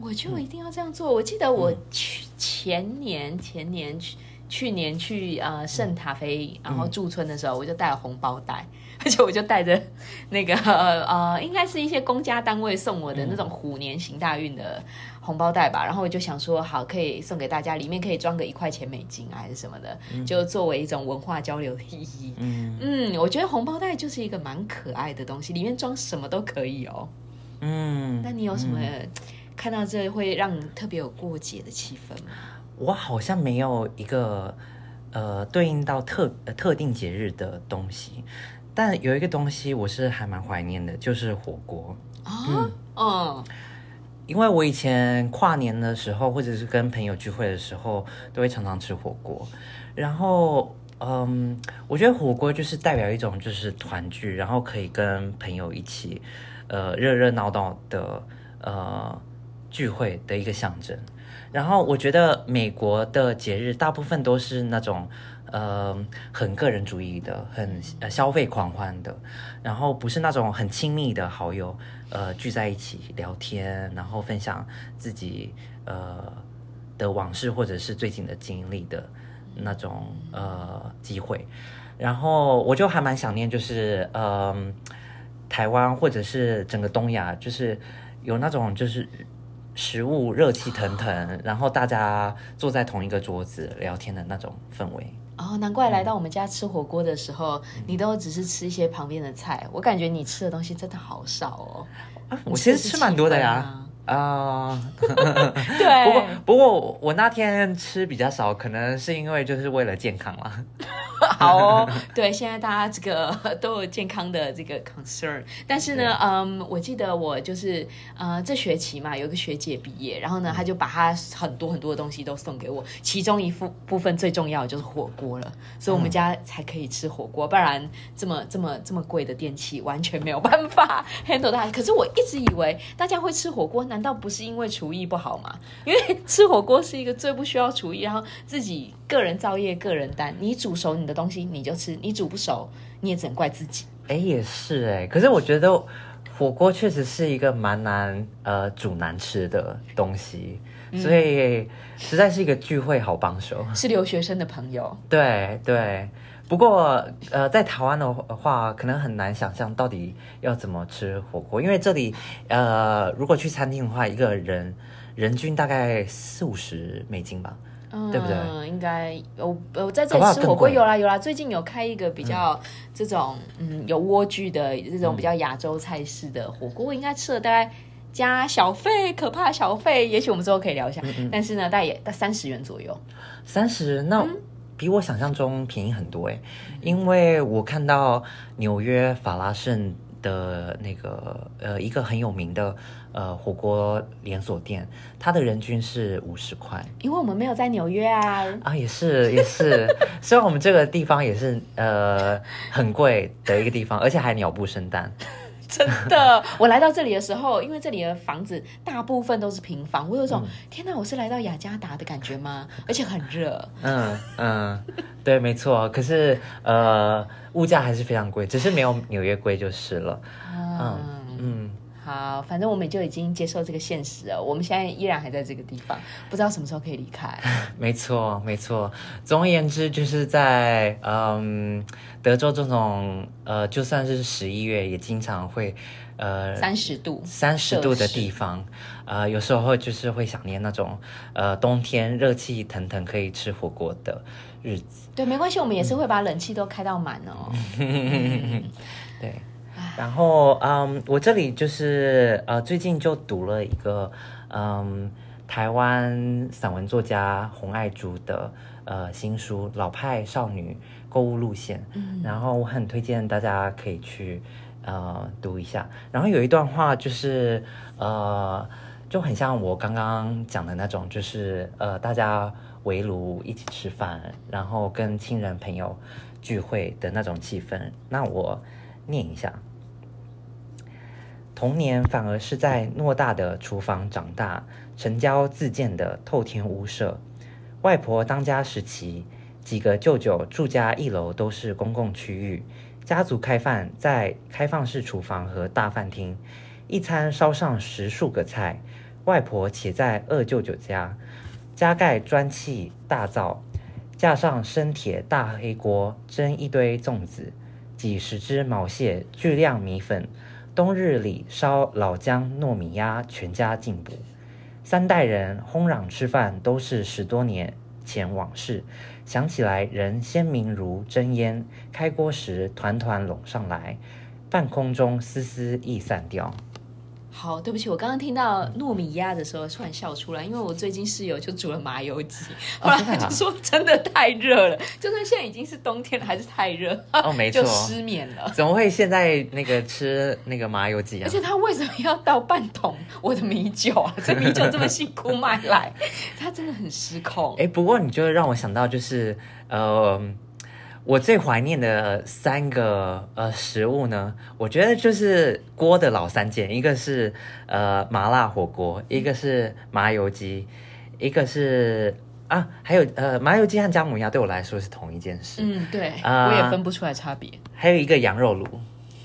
我就一定要这样做。我记得我去前年、前年去。去年去呃圣塔菲，然后驻村的时候，我就带了红包袋，而且我就带着那个呃，应该是一些公家单位送我的那种虎年行大运的红包袋吧。然后我就想说，好，可以送给大家，里面可以装个一块钱美金啊，还是什么的，就作为一种文化交流的意义。嗯嗯，我觉得红包袋就是一个蛮可爱的东西，里面装什么都可以哦。嗯，那你有什么看到这会让你特别有过节的气氛吗？我好像没有一个呃对应到特呃特定节日的东西，但有一个东西我是还蛮怀念的，就是火锅。啊，嗯，因为我以前跨年的时候，或者是跟朋友聚会的时候，都会常常吃火锅。然后，嗯，我觉得火锅就是代表一种就是团聚，然后可以跟朋友一起，呃，热热闹闹的呃聚会的一个象征。然后我觉得美国的节日大部分都是那种呃很个人主义的，很呃消费狂欢的，然后不是那种很亲密的好友呃聚在一起聊天，然后分享自己呃的往事或者是最近的经历的那种呃机会。然后我就还蛮想念，就是嗯、台湾或者是整个东亚，就是有那种就是食物热气腾腾，然后大家坐在同一个桌子聊天的那种氛围。哦，难怪来到我们家吃火锅的时候，嗯你都只是吃一些旁边的菜。我感觉你吃的东西真的好少哦。啊我其实吃蛮多的呀。啊啊，对，不过不过我我那天吃比较少，可能是因为就是为了健康啦。好哦，对，现在大家这个都有健康的这个 concern，但是呢，嗯，我记得我就是呃这学期嘛，有个学姐毕业，然后呢，她就把她很多很多的东西都送给我，其中一部部分最重要的就是火锅了，所以我们家才可以吃火锅，不然这么这么这么贵的电器完全没有办法 handle 它。可是我一直以为大家会吃火锅，难道不是因为厨艺不好吗？因为吃火锅是一个最不需要厨艺，然后自己个人造业、个人担，你煮熟你的东西你就吃，你煮不熟你也只能怪自己。哎，也是哎，可是我觉得火锅确实是一个蛮难呃煮难吃的东西，所以实在是一个聚会好帮手。是留学生的朋友，对对，不过呃，在台湾的话，可能很难想象到底要怎么吃火锅，因为这里呃，如果去餐厅的话，一个人人均大概四五十美金吧。对不对？应该我我在这里吃火锅有啦有啦，最近有开一个比较这种嗯有莴苣的这种比较亚洲菜式的火锅，我应该吃了大概加小费，可怕的小费，也许我们之后可以聊一下。但是呢，大概也大三十元左右。三十，那比我想象中便宜很多哎，因为我看到纽约法拉盛的那个呃一个很有名的呃火锅连锁店，它的人均是五十块。因为我们没有在纽约啊，啊，也是也是，虽然我们这个地方也是呃很贵的一个地方，而且还鸟不生蛋，真的。我来到这里的时候，因为这里的房子大部分都是平房，我有种、天哪，我是来到雅加达的感觉吗？而且很热。嗯嗯，对，没错，可是呃物价还是非常贵，只是没有纽约贵就是了，嗯嗯。好，反正我们就已经接受这个现实了。我们现在依然还在这个地方，不知道什么时候可以离开。没错，没错。总而言之，就是在嗯德州这种呃，就算是十一月，也经常会呃三十度，三十度的地方，呃，有时候就是会想念那种呃冬天热气腾腾可以吃火锅的日子。对，没关系，我们也是会把冷气都开到满哦。对，然后嗯，我这里就是呃，最近就读了一个嗯，台湾散文作家洪爱珠的呃新书《老派少女购物路线》，嗯，然后我很推荐大家可以去呃读一下。然后有一段话就是呃，就很像我刚刚讲的那种，就是呃，大家围炉一起吃饭，然后跟亲人朋友聚会的那种气氛。那我念一下。童年反而是在偌大的厨房长大，城郊自建的透天屋舍。外婆当家时期，几个舅舅住家一楼都是公共区域，家族开饭在开放式厨房和大饭厅，一餐烧上十数个菜。外婆且在二舅舅家，加盖砖砌大灶，架上生铁大黑锅，蒸一堆粽子，几十只毛蟹，巨量米粉。冬日里烧老姜糯米鸭，全家进补。三代人轰嚷吃饭，都是十多年前往事，想起来人鲜明如真烟。开锅时团团拢上来，半空中丝丝易散掉。好，对不起，我刚刚听到糯米鸭的时候突然笑出来，因为我最近室友就煮了麻油鸡，后来他就说真的太热了，就算现在已经是冬天了，还是太热，哦 没错就失眠了。怎么会现在那个吃那个麻油鸡啊而？且他为什么要倒半桶我的米酒啊？这米酒这么辛苦买来，他真的很失控。哎，不过你就让我想到，就是呃，我最怀念的三个呃食物呢，我觉得就是锅的老三件，一个是呃麻辣火锅，一个是麻油鸡，一个是啊，还有呃麻油鸡和姜母鸭对我来说是同一件事，嗯，对，啊我也分不出来差别。还有一个羊肉炉。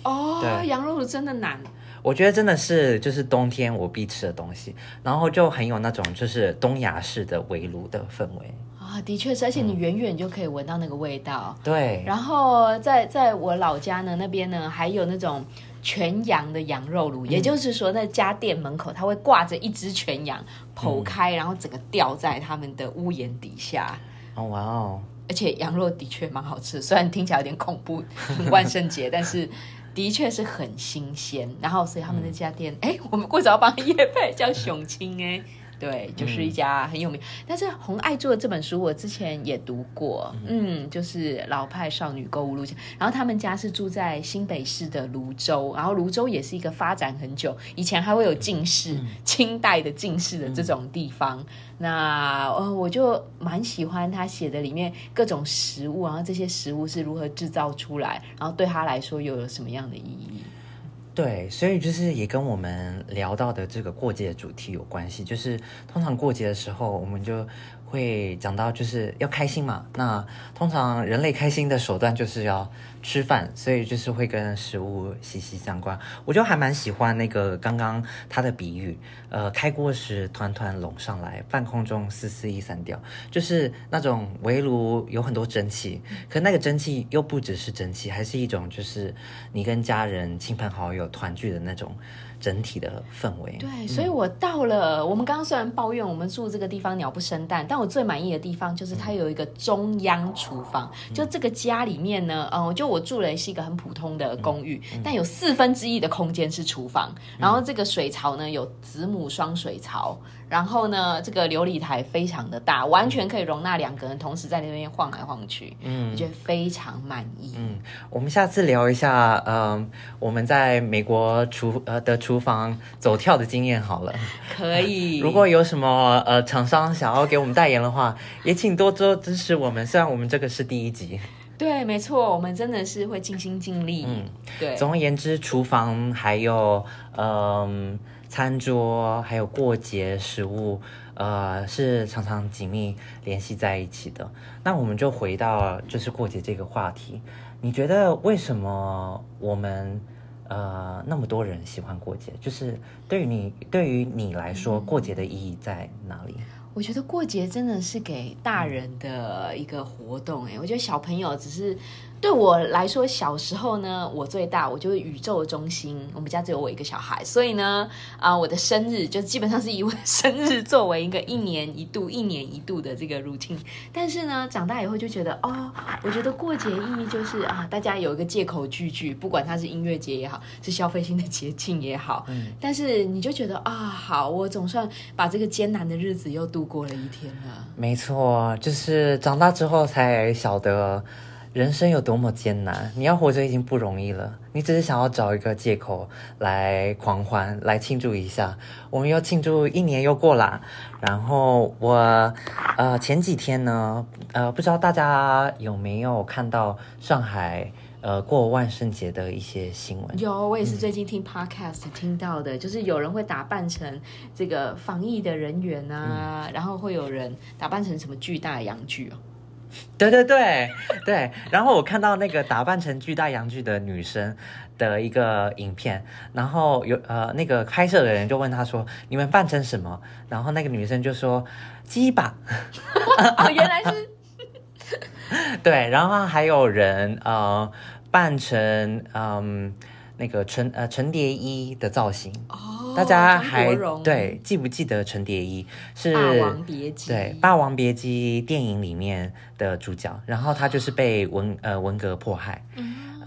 哦，羊肉炉真的难。我觉得真的是就是冬天我必吃的东西，然后就很有那种就是东亚式的围炉的氛围。啊，的确是，而且你远远就可以闻到那个味道。对，然后在在我老家呢，那边呢还有那种全羊的羊肉炉，也就是说，那家店门口它会挂着一只全羊剖开，然后整个吊在他们的屋檐底下。哦哇哦，而且羊肉的确蛮好吃的，虽然听起来有点恐怖，万圣节，但是的确是很新鲜。然后，所以他们那家店，哎，我们过早要帮叶配叫熊青哎。对，就是一家很有名。但是红爱做的这本书，我之前也读过，嗯，就是老派少女购物路线。然后他们家是住在新北市的泸州，然后泸州也是一个发展很久，以前还会有进士，清代的进士的这种地方。那呃，我就蛮喜欢他写的里面各种食物，然后这些食物是如何制造出来，然后对他来说又有什么样的意义。对，所以就是也跟我们聊到的这个过节的主题有关系。就是通常过节的时候，我们就会讲到就是要开心嘛。那通常人类开心的手段就是要。吃饭，所以就是会跟食物息息相关。我就还蛮喜欢那个刚刚他的比喻，呃，开锅时团团拢上来，半空中丝丝一散掉，就是那种围炉有很多蒸汽，可那个蒸汽又不只是蒸汽，还是一种就是你跟家人、亲朋好友团聚的那种。整体的氛围对，所以我到了。我们刚刚虽然抱怨我们住这个地方鸟不生蛋，但我最满意的地方就是它有一个中央厨房。就这个家里面呢，嗯，就我住的是一个很普通的公寓，但有四分之一的空间是厨房。然后这个水槽呢有子母双水槽。然后呢，这个琉璃台非常的大，完全可以容纳两个人同时在那边晃来晃去。嗯，我觉得非常满意。嗯，我们下次聊一下，嗯，我们在美国厨呃的厨房走跳的经验好了。可以。如果有什么呃厂商想要给我们代言的话，也请多多支持我们。虽然我们这个是第一集。对，没错，我们真的是会尽心尽力。嗯，对。总而言之，厨房还有嗯。餐桌还有过节食物，呃，是常常紧密联系在一起的。那我们就回到就是过节这个话题，你觉得为什么我们呃那么多人喜欢过节？就是对于你对于你来说，过节的意义在哪里？我觉得过节真的是给大人的一个活动，哎，我觉得小朋友只是。对我来说，小时候呢，我最大，我就是宇宙中心。我们家只有我一个小孩，所以呢，啊，我的生日就基本上是以我的生日作为一个一年一度、一年一度的这个 routine。但是呢，长大以后就觉得，哦，我觉得过节意义就是啊，大家有一个借口聚聚，不管它是音乐节也好，是消费性的节庆也好。嗯。但是你就觉得啊，好，我总算把这个艰难的日子又度过了一天了。没错，就是长大之后才晓得。人生有多么艰难，你要活着已经不容易了。你只是想要找一个借口来狂欢，来庆祝一下。我们又庆祝一年又过了。然后我，呃，前几天呢，呃，不知道大家有没有看到上海，呃，过万圣节的一些新闻？有，我也是最近听 podcast 听到的，就是有人会打扮成这个防疫的人员啊，然后会有人打扮成什么巨大的洋具哦。对对对 对，然后我看到那个打扮成巨大洋具的女生的一个影片，然后有呃那个拍摄的人就问她说：“你们扮成什么？”然后那个女生就说：“鸡吧。”原来是。对，然后还有人呃扮成嗯那个陈呃陈蝶衣的造型。哦大家还对记不记得陈蝶衣是《霸王别姬》对《霸王别姬》电影里面的主角，然后他就是被文呃文革迫害，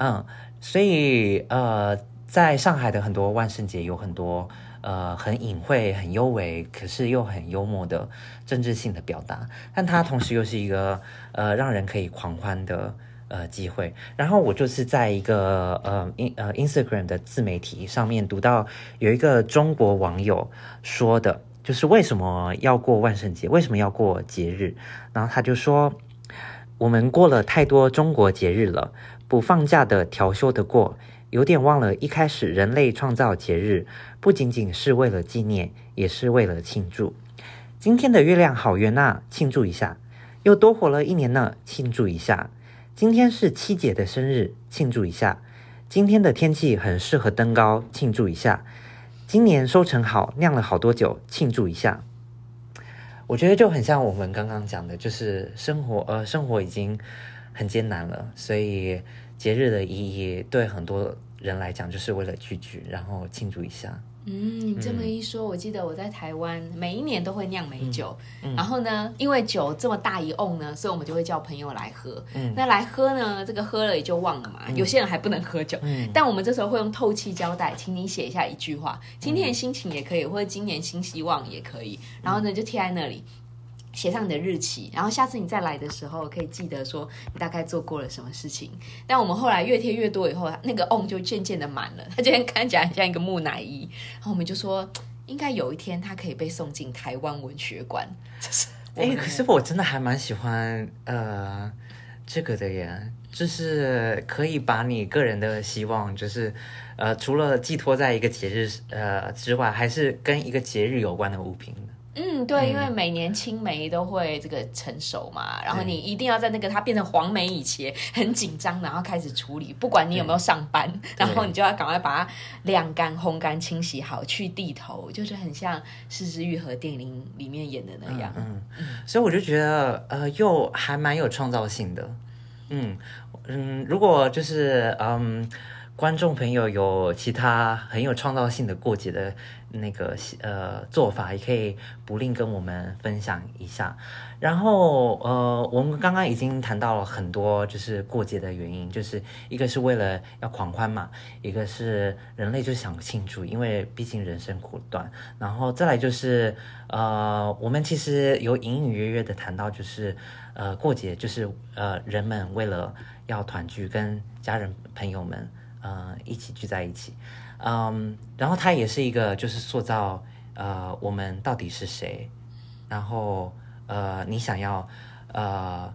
嗯，所以呃在上海的很多万圣节有很多呃很隐晦、很幽微，可是又很幽默的政治性的表达，但它同时又是一个呃让人可以狂欢的。呃，机会。然后我就是在一个呃，in 呃 Instagram 的自媒体上面读到有一个中国网友说的，就是为什么要过万圣节，为什么要过节日？然后他就说，我们过了太多中国节日了，不放假的调休的过，有点忘了一开始人类创造节日不仅仅是为了纪念，也是为了庆祝。今天的月亮好圆呐，庆祝一下；又多活了一年呢，庆祝一下。今天是七姐的生日，庆祝一下。今天的天气很适合登高，庆祝一下。今年收成好，酿了好多酒，庆祝一下。我觉得就很像我们刚刚讲的，就是生活，呃，生活已经很艰难了，所以节日的意义对很多人来讲，就是为了聚聚，然后庆祝一下。嗯，你这么一说，我记得我在台湾每一年都会酿美酒，嗯然后呢，因为酒这么大一瓮呢，所以我们就会叫朋友来喝。那来喝呢，这个喝了也就忘了嘛。有些人还不能喝酒，但我们这时候会用透气胶带，请你写一下一句话，今天的心情也可以，或者今年新希望也可以，然后呢就贴在那里。写上你的日期，然后下次你再来的时候，可以记得说你大概做过了什么事情。但我们后来越贴越多以后，那个 on 就渐渐的满了，它今天看起来很像一个木乃伊。然后我们就说，应该有一天他可以被送进台湾文学馆。这是哎、可是我真的还蛮喜欢呃这个的耶，就是可以把你个人的希望，就是呃除了寄托在一个节日呃之外，还是跟一个节日有关的物品。嗯，对，因为每年青梅都会这个成熟嘛，然后你一定要在那个它变成黄梅以前很紧张，然后开始处理，不管你有没有上班，然后你就要赶快把它晾干、烘干、清洗好，去地头，就是很像《四肢愈合》电影里面演的那样。嗯，所以我就觉得呃又还蛮有创造性的。嗯嗯，如果就是嗯。观众朋友有其他很有创造性的过节的那个呃做法，也可以不吝跟我们分享一下。然后呃，我们刚刚已经谈到了很多，就是过节的原因，就是一个是为了要狂欢嘛，一个是人类就想庆祝，因为毕竟人生苦短。然后再来就是呃，我们其实有隐隐约约的谈到，就是呃过节就是呃人们为了要团聚，跟家人朋友们。呃，一起聚在一起，嗯，然后它也是一个就是塑造呃我们到底是谁，然后呃你想要呃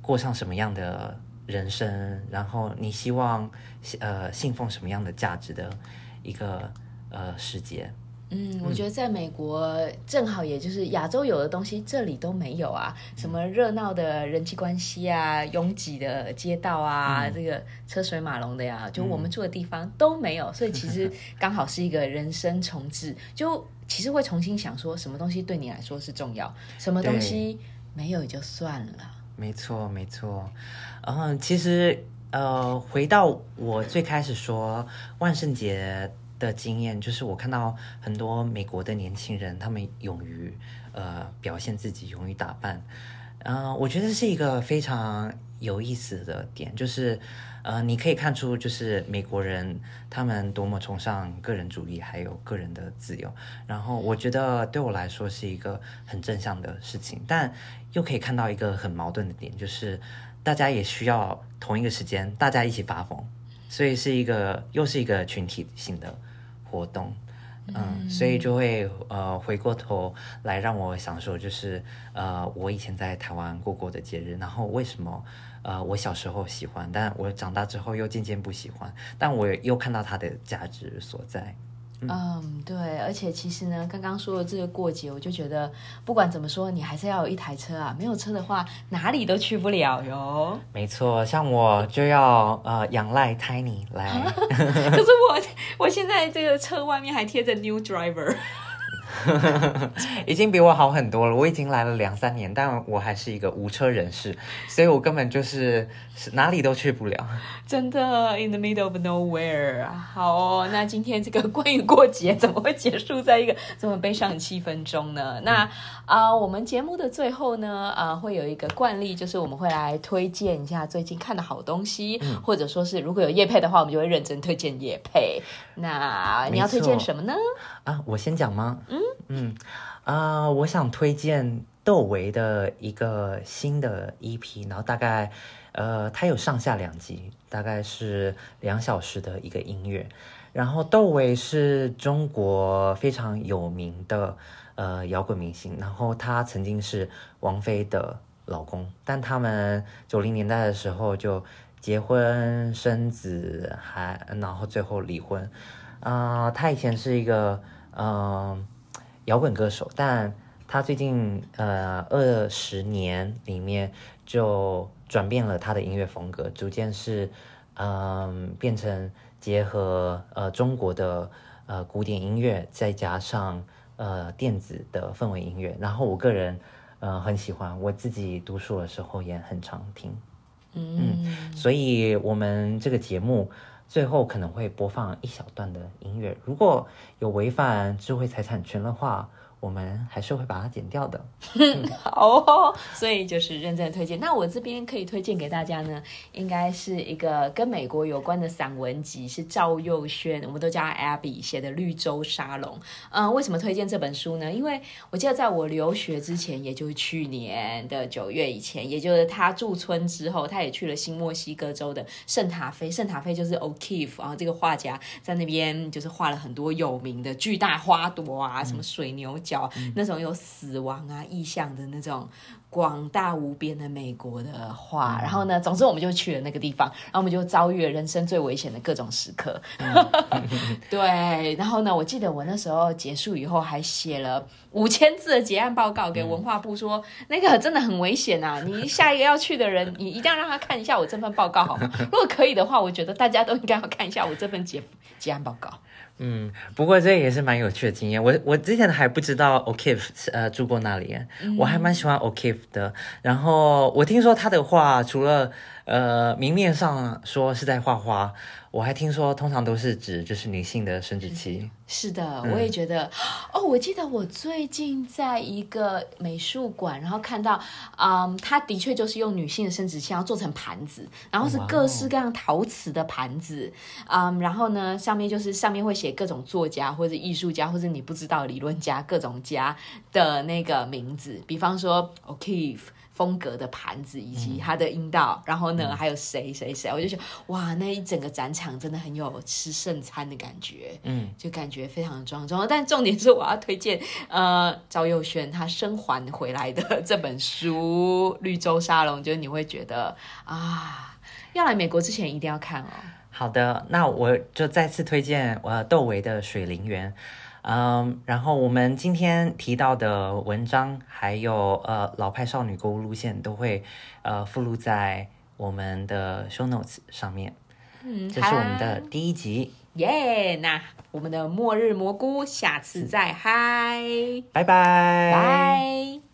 过上什么样的人生，然后你希望呃信奉什么样的价值的一个呃世界。嗯，我觉得在美国正好也就是亚洲有的东西，这里都没有啊，什么热闹的人际关系啊，拥挤的街道啊，这个车水马龙的呀，就我们住的地方都没有，所以其实 刚好是一个人生重置，就其实会重新想说，什么东西对你来说是重要，什么东西没有也就算了。没错，没错。嗯，其实呃，回到我最开始说万圣节。的经验就是我看到很多美国的年轻人，他们勇于呃表现自己，勇于打扮，嗯、我觉得是一个非常有意思的点，就是呃，你可以看出就是美国人他们多么崇尚个人主义，还有个人的自由，然后我觉得对我来说是一个很正向的事情，但又可以看到一个很矛盾的点，就是大家也需要同一个时间，大家一起发疯。所以是一个又是一个群体性的活动，嗯，所以就会呃回过头来让我想说，就是呃我以前在台湾过过的节日，然后为什么呃我小时候喜欢，但我长大之后又渐渐不喜欢，但我又看到它的价值所在。嗯，对，而且其实呢，刚刚说的这个过节，我就觉得不管怎么说，你还是要有一台车啊，没有车的话，哪里都去不了哟。没错，像我就要呃仰赖 Tiny 来，可是我我现在这个车外面还贴着 New Driver。已经比我好很多了。我已经来了两三年，但我还是一个无车人士，所以我根本就是哪里都去不了。真的，in the middle of nowhere。好哦，那今天这个关于过节怎么会结束在一个这么悲伤的气氛中呢？那啊、呃，我们节目的最后呢，啊、呃，会有一个惯例，就是我们会来推荐一下最近看的好东西，嗯、或者说是如果有叶配的话，我们就会认真推荐叶配。那你要推荐什么呢？啊，我先讲吗？嗯嗯啊、我想推荐窦唯的一个新的 EP，然后大概呃，它有上下两集，大概是两小时的一个音乐。然后窦唯是中国非常有名的呃摇滚明星，然后他曾经是王菲的老公，但他们九零年代的时候就结婚生子，还然后最后离婚。啊、呃，他以前是一个嗯。摇滚歌手，但他最近呃二十年里面就转变了他的音乐风格，逐渐是嗯、呃、变成结合呃中国的呃古典音乐，再加上呃电子的氛围音乐，然后我个人呃很喜欢，我自己读书的时候也很常听。嗯，所以我们这个节目最后可能会播放一小段的音乐，如果有违反智慧财产权的话。我们还是会把它剪掉的，好，所以就是认真推荐。那我这边可以推荐给大家呢，应该是一个跟美国有关的散文集，是赵佑轩，我们都叫 Abby 写的《绿洲沙龙》。嗯，为什么推荐这本书呢？因为我记得在我留学之前，也就是去年的九月以前，也就是他驻村之后，他也去了新墨西哥州的圣塔菲。圣塔菲就是 O'Keefe，然后这个画家在那边就是画了很多有名的巨大花朵啊，什么水牛角。那种有死亡啊意象的那种广大无边的美国的画，然后呢，总之我们就去了那个地方，然后我们就遭遇了人生最危险的各种时刻。对，然后呢，我记得我那时候结束以后还写了五千字的结案报告给文化部，说那个真的很危险啊！你下一个要去的人，你一定要让他看一下我这份报告，好吗？如果可以的话，我觉得大家都应该要看一下我这份结结案报告。嗯，不过这也是蛮有趣的经验。我我之前还不知道 O'Keefe 呃住过那里，我还蛮喜欢 O'Keefe 的。然后我听说他的话除了呃明面上说是在画画。我还听说，通常都是指就是女性的生殖器。是的，我也觉得。哦，我记得我最近在一个美术馆，然后看到，嗯，它的确就是用女性的生殖器，然后做成盘子，然后是各式各样陶瓷的盘子，嗯，然后呢，上面就是上面会写各种作家或者艺术家或者你不知道理论家各种家的那个名字，比方说 O'Keefe。风格的盘子以及它的阴道，然后呢，还有谁谁谁，我就想，哇，那一整个展场真的很有吃圣餐的感觉，嗯，就感觉非常庄重。但重点是我要推荐，呃，赵佑轩他生还回来的这本书《绿洲沙龙》，就是你会觉得啊，要来美国之前一定要看哦。好的，那我就再次推荐我窦唯的《水灵园》。嗯，然后我们今天提到的文章，还有呃老派少女购物路线，都会呃附录在我们的 show notes 上面。嗯，这是我们的第一集。耶，那我们的末日蘑菇，下次再嗨，拜拜，拜。